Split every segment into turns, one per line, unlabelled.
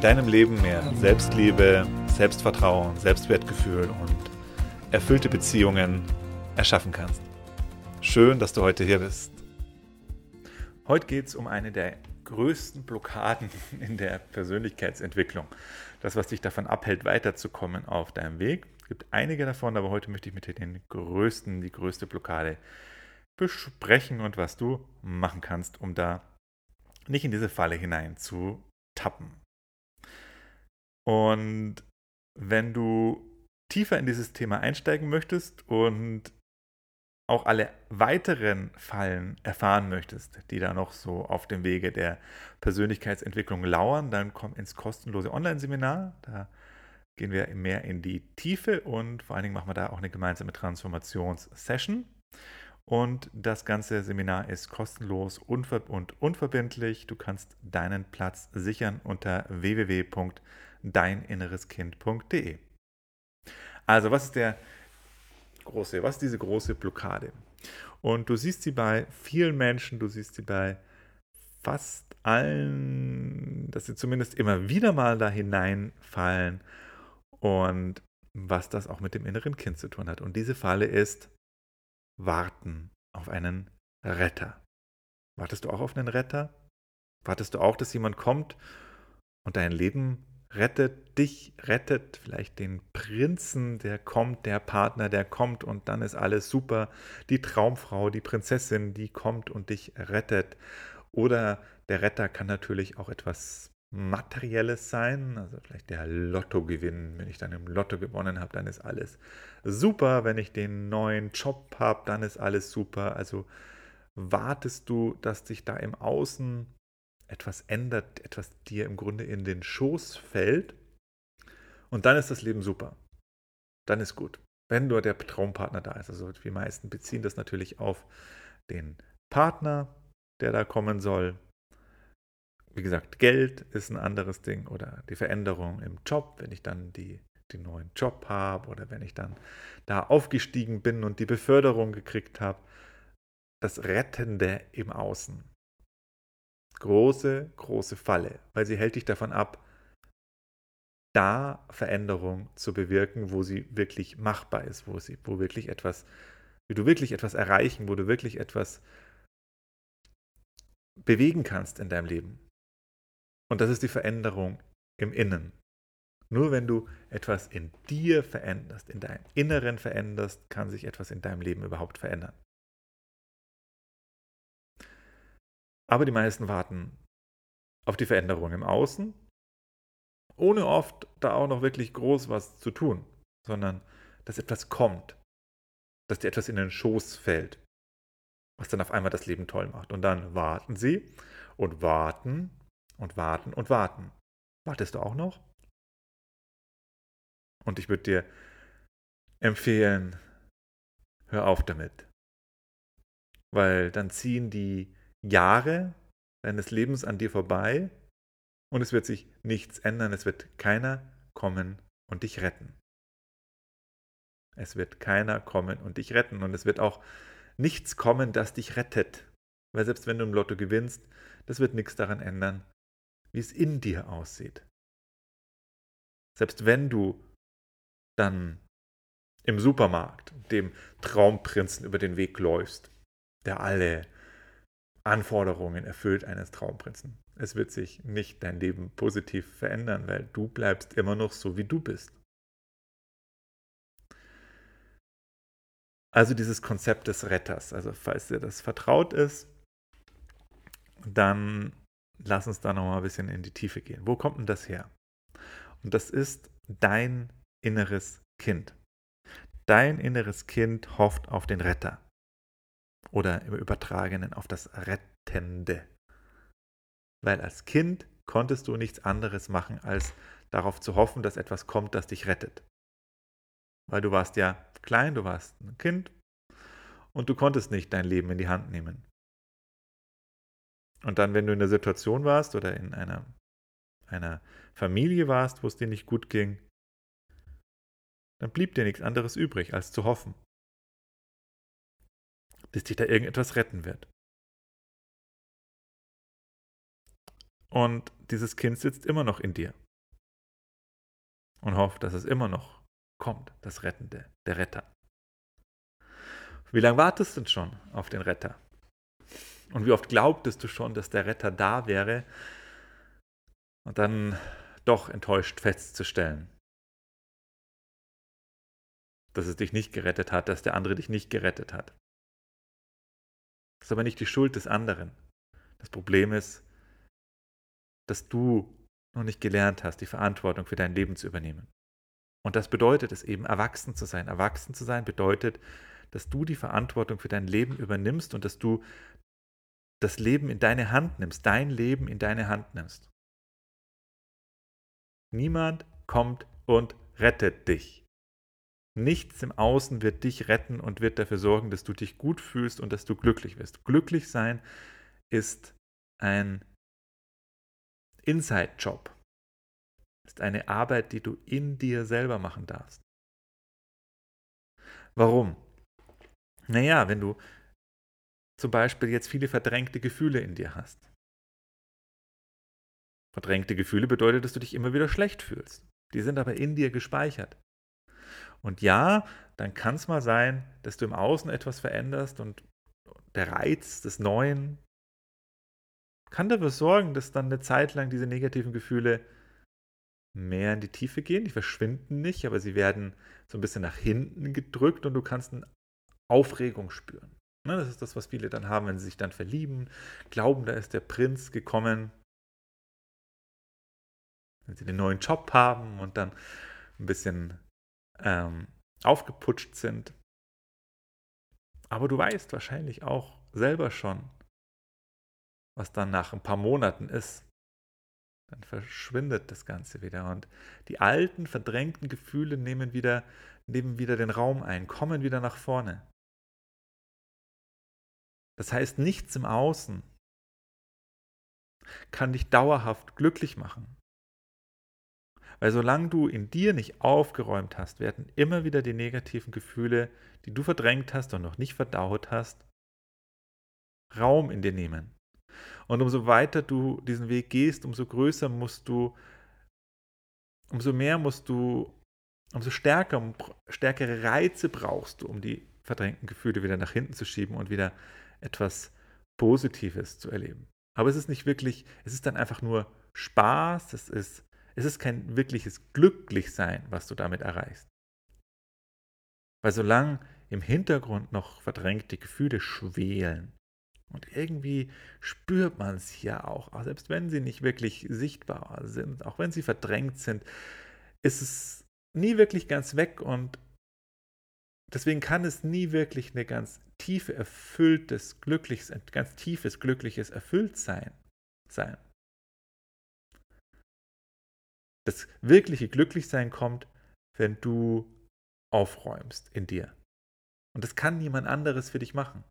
deinem Leben mehr Selbstliebe, Selbstvertrauen, Selbstwertgefühl und erfüllte Beziehungen erschaffen kannst. Schön, dass du heute hier bist. Heute geht es um eine der größten Blockaden in der Persönlichkeitsentwicklung. Das, was dich davon abhält, weiterzukommen auf deinem Weg. Es gibt einige davon, aber heute möchte ich mit dir den größten, die größte Blockade besprechen und was du machen kannst, um da nicht in diese Falle hinein zu tappen. Und wenn du tiefer in dieses Thema einsteigen möchtest und auch alle weiteren Fallen erfahren möchtest, die da noch so auf dem Wege der Persönlichkeitsentwicklung lauern, dann komm ins kostenlose Online-Seminar. Da gehen wir mehr in die Tiefe und vor allen Dingen machen wir da auch eine gemeinsame Transformations-Session. Und das ganze Seminar ist kostenlos und unverbindlich. Du kannst deinen Platz sichern unter www deininnereskind.de. Also, was ist der große, was ist diese große Blockade? Und du siehst sie bei vielen Menschen, du siehst sie bei fast allen, dass sie zumindest immer wieder mal da hineinfallen und was das auch mit dem inneren Kind zu tun hat. Und diese Falle ist warten auf einen Retter. Wartest du auch auf einen Retter? Wartest du auch, dass jemand kommt und dein Leben rettet dich, rettet vielleicht den Prinzen, der kommt, der Partner, der kommt und dann ist alles super. Die Traumfrau, die Prinzessin, die kommt und dich rettet. Oder der Retter kann natürlich auch etwas Materielles sein, also vielleicht der Lottogewinn. Wenn ich dann im Lotto gewonnen habe, dann ist alles super. Wenn ich den neuen Job habe, dann ist alles super. Also wartest du, dass dich da im Außen etwas ändert, etwas dir im Grunde in den Schoß fällt. Und dann ist das Leben super. Dann ist gut. Wenn nur der Traumpartner da ist. Also die meisten beziehen das natürlich auf den Partner, der da kommen soll. Wie gesagt, Geld ist ein anderes Ding oder die Veränderung im Job, wenn ich dann die, den neuen Job habe oder wenn ich dann da aufgestiegen bin und die Beförderung gekriegt habe. Das Rettende im Außen große, große Falle, weil sie hält dich davon ab, da Veränderung zu bewirken, wo sie wirklich machbar ist, wo sie, wo wirklich etwas, wie du wirklich etwas erreichen, wo du wirklich etwas bewegen kannst in deinem Leben. Und das ist die Veränderung im Innen. Nur wenn du etwas in dir veränderst, in deinem Inneren veränderst, kann sich etwas in deinem Leben überhaupt verändern. Aber die meisten warten auf die Veränderung im Außen, ohne oft da auch noch wirklich groß was zu tun, sondern dass etwas kommt, dass dir etwas in den Schoß fällt, was dann auf einmal das Leben toll macht. Und dann warten sie und warten und warten und warten. Wartest du auch noch? Und ich würde dir empfehlen, hör auf damit. Weil dann ziehen die Jahre deines Lebens an dir vorbei und es wird sich nichts ändern. Es wird keiner kommen und dich retten. Es wird keiner kommen und dich retten und es wird auch nichts kommen, das dich rettet. Weil selbst wenn du im Lotto gewinnst, das wird nichts daran ändern, wie es in dir aussieht. Selbst wenn du dann im Supermarkt dem Traumprinzen über den Weg läufst, der alle Anforderungen erfüllt eines Traumprinzen. Es wird sich nicht dein Leben positiv verändern, weil du bleibst immer noch so, wie du bist. Also dieses Konzept des Retters. Also falls dir das vertraut ist, dann lass uns da nochmal ein bisschen in die Tiefe gehen. Wo kommt denn das her? Und das ist dein inneres Kind. Dein inneres Kind hofft auf den Retter oder im Übertragenen auf das Rettende. Weil als Kind konntest du nichts anderes machen, als darauf zu hoffen, dass etwas kommt, das dich rettet. Weil du warst ja klein, du warst ein Kind und du konntest nicht dein Leben in die Hand nehmen. Und dann, wenn du in der Situation warst oder in einer, einer Familie warst, wo es dir nicht gut ging, dann blieb dir nichts anderes übrig, als zu hoffen, bis dich da irgendetwas retten wird. Und dieses Kind sitzt immer noch in dir und hofft, dass es immer noch kommt, das Rettende, der Retter. Wie lange wartest du denn schon auf den Retter? Und wie oft glaubtest du schon, dass der Retter da wäre und dann doch enttäuscht festzustellen, dass es dich nicht gerettet hat, dass der andere dich nicht gerettet hat. Das ist aber nicht die Schuld des anderen. Das Problem ist, dass du noch nicht gelernt hast, die Verantwortung für dein Leben zu übernehmen. Und das bedeutet es eben, erwachsen zu sein. Erwachsen zu sein bedeutet, dass du die Verantwortung für dein Leben übernimmst und dass du das Leben in deine Hand nimmst, dein Leben in deine Hand nimmst. Niemand kommt und rettet dich. Nichts im Außen wird dich retten und wird dafür sorgen, dass du dich gut fühlst und dass du glücklich wirst. Glücklich sein ist ein Inside-Job. Ist eine Arbeit, die du in dir selber machen darfst. Warum? Naja, wenn du zum Beispiel jetzt viele verdrängte Gefühle in dir hast. Verdrängte Gefühle bedeutet, dass du dich immer wieder schlecht fühlst. Die sind aber in dir gespeichert. Und ja, dann kann es mal sein, dass du im Außen etwas veränderst und der Reiz des Neuen kann dafür sorgen, dass dann eine Zeit lang diese negativen Gefühle mehr in die Tiefe gehen. Die verschwinden nicht, aber sie werden so ein bisschen nach hinten gedrückt und du kannst eine Aufregung spüren. Ne, das ist das, was viele dann haben, wenn sie sich dann verlieben, glauben, da ist der Prinz gekommen. Wenn sie den neuen Job haben und dann ein bisschen ähm, aufgeputscht sind. Aber du weißt wahrscheinlich auch selber schon, was dann nach ein paar Monaten ist. Dann verschwindet das Ganze wieder und die alten, verdrängten Gefühle nehmen wieder, nehmen wieder den Raum ein, kommen wieder nach vorne. Das heißt, nichts im Außen kann dich dauerhaft glücklich machen. Weil solange du in dir nicht aufgeräumt hast, werden immer wieder die negativen Gefühle, die du verdrängt hast und noch nicht verdaut hast, Raum in dir nehmen. Und umso weiter du diesen Weg gehst, umso größer musst du, umso mehr musst du, umso stärker, stärkere Reize brauchst du, um die verdrängten Gefühle wieder nach hinten zu schieben und wieder etwas Positives zu erleben. Aber es ist nicht wirklich, es ist dann einfach nur Spaß, es ist, es ist kein wirkliches Glücklichsein, was du damit erreichst. Weil solange im Hintergrund noch verdrängte Gefühle schwelen und irgendwie spürt man es ja auch, auch selbst wenn sie nicht wirklich sichtbar sind, auch wenn sie verdrängt sind, ist es nie wirklich ganz weg und deswegen kann es nie wirklich eine ganz tiefe, erfülltes, glückliches, ein ganz tiefes, glückliches Erfülltsein sein. Das wirkliche Glücklichsein kommt, wenn du aufräumst in dir. Und das kann niemand anderes für dich machen.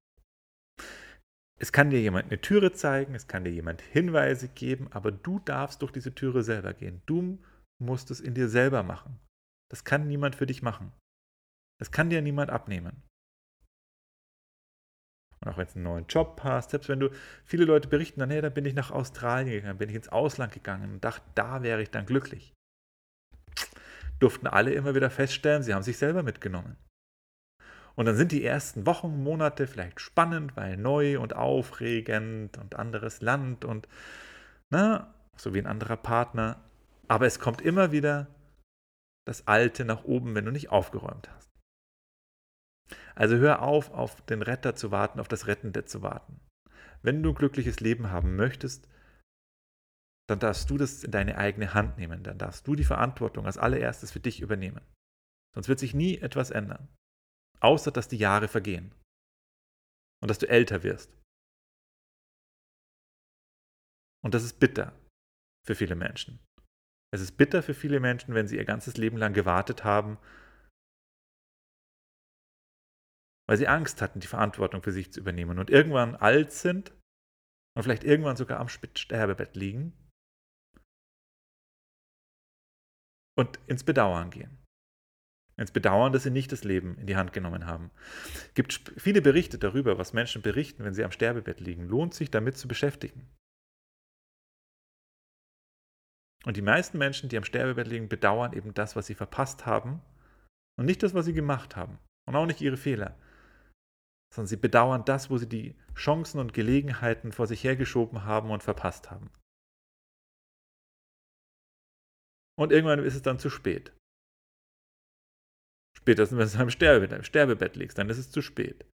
Es kann dir jemand eine Türe zeigen, es kann dir jemand Hinweise geben, aber du darfst durch diese Türe selber gehen. Du musst es in dir selber machen. Das kann niemand für dich machen. Das kann dir niemand abnehmen. Und auch wenn es einen neuen Job hast, selbst wenn du, viele Leute berichten dann, hey, dann bin ich nach Australien gegangen, bin ich ins Ausland gegangen und dachte, da wäre ich dann glücklich. Durften alle immer wieder feststellen, sie haben sich selber mitgenommen. Und dann sind die ersten Wochen, Monate vielleicht spannend, weil neu und aufregend und anderes Land und, na, so wie ein anderer Partner. Aber es kommt immer wieder das Alte nach oben, wenn du nicht aufgeräumt hast. Also hör auf, auf den Retter zu warten, auf das Rettende zu warten. Wenn du ein glückliches Leben haben möchtest, dann darfst du das in deine eigene Hand nehmen. Dann darfst du die Verantwortung als allererstes für dich übernehmen. Sonst wird sich nie etwas ändern. Außer dass die Jahre vergehen. Und dass du älter wirst. Und das ist bitter. für viele Menschen. Es ist bitter für viele Menschen, wenn sie ihr ganzes Leben lang gewartet haben, weil sie Angst hatten, die Verantwortung für sich zu übernehmen und irgendwann alt sind und vielleicht irgendwann sogar am Sterbebett liegen und ins Bedauern gehen. Ins Bedauern, dass sie nicht das Leben in die Hand genommen haben. Es gibt viele Berichte darüber, was Menschen berichten, wenn sie am Sterbebett liegen. Lohnt sich damit zu beschäftigen. Und die meisten Menschen, die am Sterbebett liegen, bedauern eben das, was sie verpasst haben und nicht das, was sie gemacht haben und auch nicht ihre Fehler, sondern sie bedauern das, wo sie die Chancen und Gelegenheiten vor sich hergeschoben haben und verpasst haben. Und irgendwann ist es dann zu spät. Spätestens, wenn du am Sterbebett, Sterbebett liegst, dann ist es zu spät.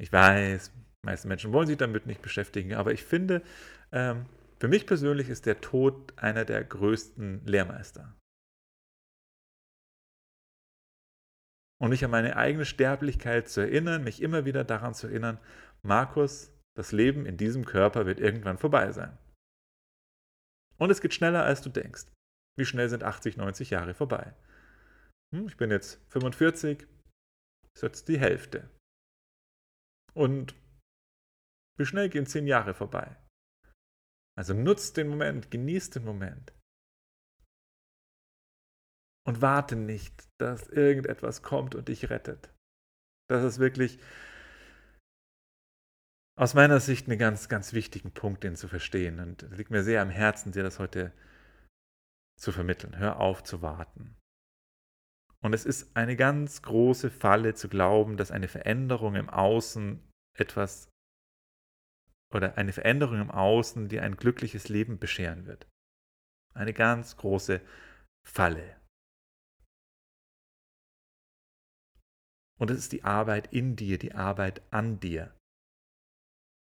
Ich weiß, meiste Menschen wollen sich damit nicht beschäftigen, aber ich finde, ähm, für mich persönlich ist der Tod einer der größten Lehrmeister. Und mich an meine eigene Sterblichkeit zu erinnern, mich immer wieder daran zu erinnern, Markus, das Leben in diesem Körper wird irgendwann vorbei sein. Und es geht schneller, als du denkst. Wie schnell sind 80, 90 Jahre vorbei? Hm, ich bin jetzt 45, ist jetzt die Hälfte. Und wie schnell gehen 10 Jahre vorbei? Also nutzt den Moment, genießt den Moment. Und warte nicht, dass irgendetwas kommt und dich rettet. Das ist wirklich aus meiner Sicht einen ganz, ganz wichtigen Punkt, den zu verstehen. Und es liegt mir sehr am Herzen, dir das heute zu vermitteln. Hör auf zu warten. Und es ist eine ganz große Falle zu glauben, dass eine Veränderung im Außen etwas oder eine Veränderung im Außen dir ein glückliches Leben bescheren wird. Eine ganz große Falle. Und es ist die Arbeit in dir, die Arbeit an dir,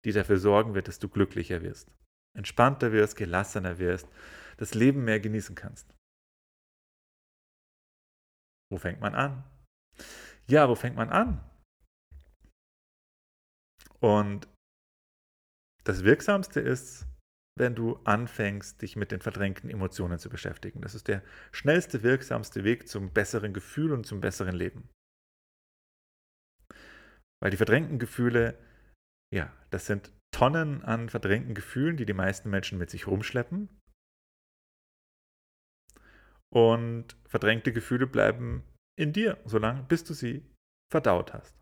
die dafür sorgen wird, dass du glücklicher wirst, entspannter wirst, gelassener wirst, das Leben mehr genießen kannst. Wo fängt man an? Ja, wo fängt man an? Und das Wirksamste ist, wenn du anfängst, dich mit den verdrängten Emotionen zu beschäftigen. Das ist der schnellste, wirksamste Weg zum besseren Gefühl und zum besseren Leben. Weil die verdrängten Gefühle, ja, das sind Tonnen an verdrängten Gefühlen, die die meisten Menschen mit sich rumschleppen. Und verdrängte Gefühle bleiben in dir, solange bis du sie verdaut hast.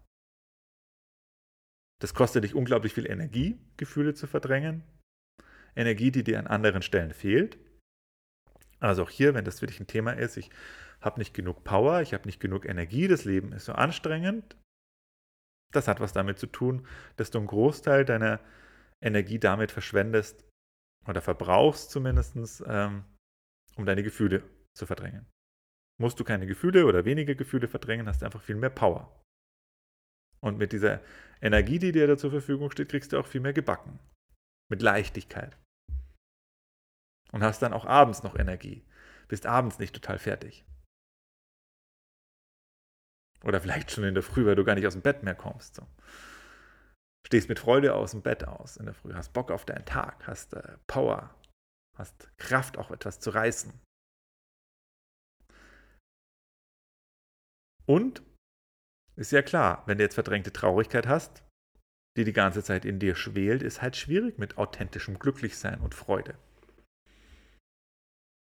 Das kostet dich unglaublich viel Energie, Gefühle zu verdrängen. Energie, die dir an anderen Stellen fehlt. Also auch hier, wenn das für dich ein Thema ist, ich habe nicht genug Power, ich habe nicht genug Energie, das Leben ist so anstrengend, das hat was damit zu tun, dass du einen Großteil deiner Energie damit verschwendest oder verbrauchst zumindest, ähm, um deine Gefühle zu verdrängen. Musst du keine Gefühle oder weniger Gefühle verdrängen, hast du einfach viel mehr Power. Und mit dieser Energie, die dir da zur Verfügung steht, kriegst du auch viel mehr gebacken. Mit Leichtigkeit. Und hast dann auch abends noch Energie. Bist abends nicht total fertig. Oder vielleicht schon in der Früh, weil du gar nicht aus dem Bett mehr kommst. So. Stehst mit Freude aus dem Bett aus in der Früh, hast Bock auf deinen Tag, hast äh, Power, hast Kraft, auch etwas zu reißen. Und ist ja klar, wenn du jetzt verdrängte Traurigkeit hast, die die ganze Zeit in dir schwelt, ist halt schwierig mit authentischem Glücklichsein und Freude.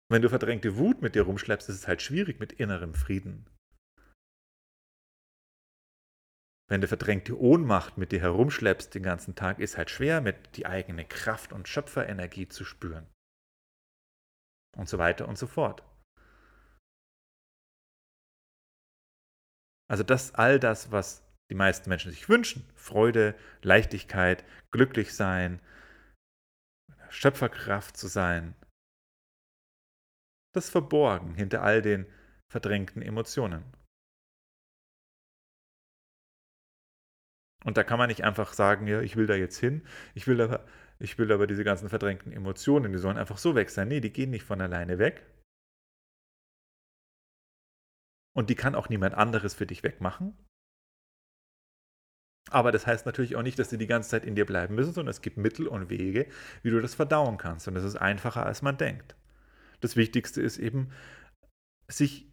Wenn du verdrängte Wut mit dir rumschleppst, ist es halt schwierig mit innerem Frieden Wenn du verdrängte Ohnmacht mit dir herumschleppst den ganzen Tag, ist halt schwer, mit die eigene Kraft und Schöpferenergie zu spüren. Und so weiter und so fort. Also das all das, was die meisten Menschen sich wünschen, Freude, Leichtigkeit, glücklich sein, Schöpferkraft zu sein, das verborgen hinter all den verdrängten Emotionen. Und da kann man nicht einfach sagen, ja, ich will da jetzt hin, ich will aber, ich will aber diese ganzen verdrängten Emotionen, die sollen einfach so weg sein. Nee, die gehen nicht von alleine weg. Und die kann auch niemand anderes für dich wegmachen. Aber das heißt natürlich auch nicht, dass die die ganze Zeit in dir bleiben müssen, sondern es gibt Mittel und Wege, wie du das verdauen kannst. Und das ist einfacher, als man denkt. Das Wichtigste ist eben, sich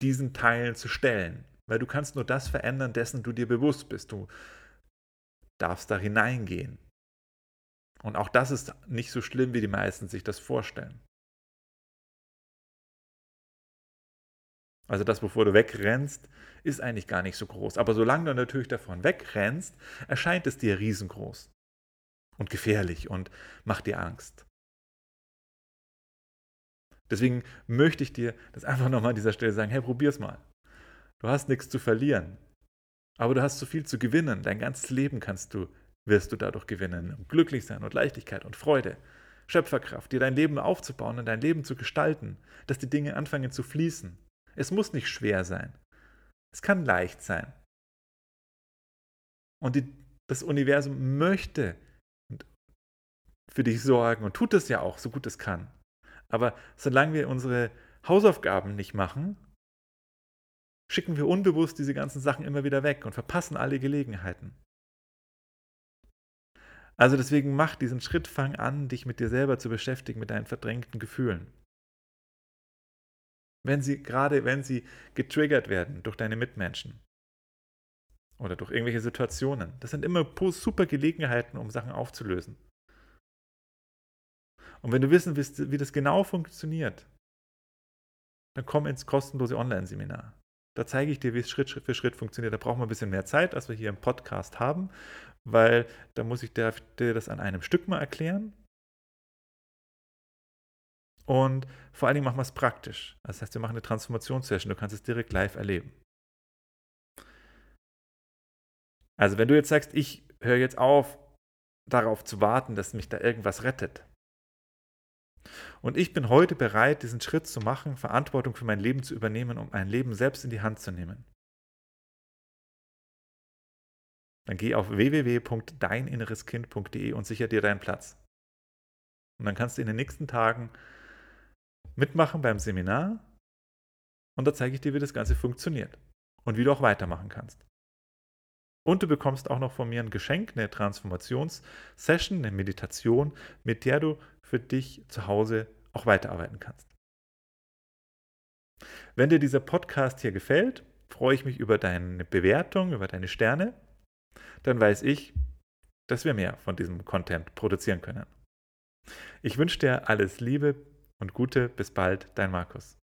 diesen Teilen zu stellen. Weil du kannst nur das verändern, dessen du dir bewusst bist. Du darfst da hineingehen. Und auch das ist nicht so schlimm, wie die meisten sich das vorstellen. Also das, wovor du wegrennst, ist eigentlich gar nicht so groß. Aber solange du natürlich davon wegrennst, erscheint es dir riesengroß und gefährlich und macht dir Angst. Deswegen möchte ich dir das einfach nochmal an dieser Stelle sagen, hey, probier's mal. Du hast nichts zu verlieren, aber du hast so viel zu gewinnen. Dein ganzes Leben kannst du, wirst du dadurch gewinnen. Glücklich sein und Leichtigkeit und Freude. Schöpferkraft, dir dein Leben aufzubauen und dein Leben zu gestalten, dass die Dinge anfangen zu fließen. Es muss nicht schwer sein. Es kann leicht sein. Und die, das Universum möchte für dich sorgen und tut es ja auch, so gut es kann. Aber solange wir unsere Hausaufgaben nicht machen, schicken wir unbewusst diese ganzen Sachen immer wieder weg und verpassen alle Gelegenheiten. Also deswegen mach diesen Schritt, fang an, dich mit dir selber zu beschäftigen, mit deinen verdrängten Gefühlen. Wenn sie, gerade wenn sie getriggert werden durch deine Mitmenschen oder durch irgendwelche Situationen. Das sind immer super Gelegenheiten, um Sachen aufzulösen. Und wenn du wissen willst, wie das genau funktioniert, dann komm ins kostenlose Online-Seminar. Da zeige ich dir, wie es Schritt für Schritt funktioniert. Da brauchen wir ein bisschen mehr Zeit, als wir hier im Podcast haben, weil da muss ich dir das an einem Stück mal erklären. Und vor allen Dingen machen wir es praktisch. Das heißt, wir machen eine Transformationssession. Du kannst es direkt live erleben. Also, wenn du jetzt sagst, ich höre jetzt auf, darauf zu warten, dass mich da irgendwas rettet. Und ich bin heute bereit, diesen Schritt zu machen, Verantwortung für mein Leben zu übernehmen, um mein Leben selbst in die Hand zu nehmen. Dann geh auf www.deininnereskind.de und sicher dir deinen Platz. Und dann kannst du in den nächsten Tagen mitmachen beim Seminar und da zeige ich dir, wie das Ganze funktioniert und wie du auch weitermachen kannst. Und du bekommst auch noch von mir ein Geschenk, eine Transformationssession, eine Meditation, mit der du für dich zu Hause auch weiterarbeiten kannst. Wenn dir dieser Podcast hier gefällt, freue ich mich über deine Bewertung, über deine Sterne. Dann weiß ich, dass wir mehr von diesem Content produzieren können. Ich wünsche dir alles Liebe, und Gute. Bis bald, dein Markus.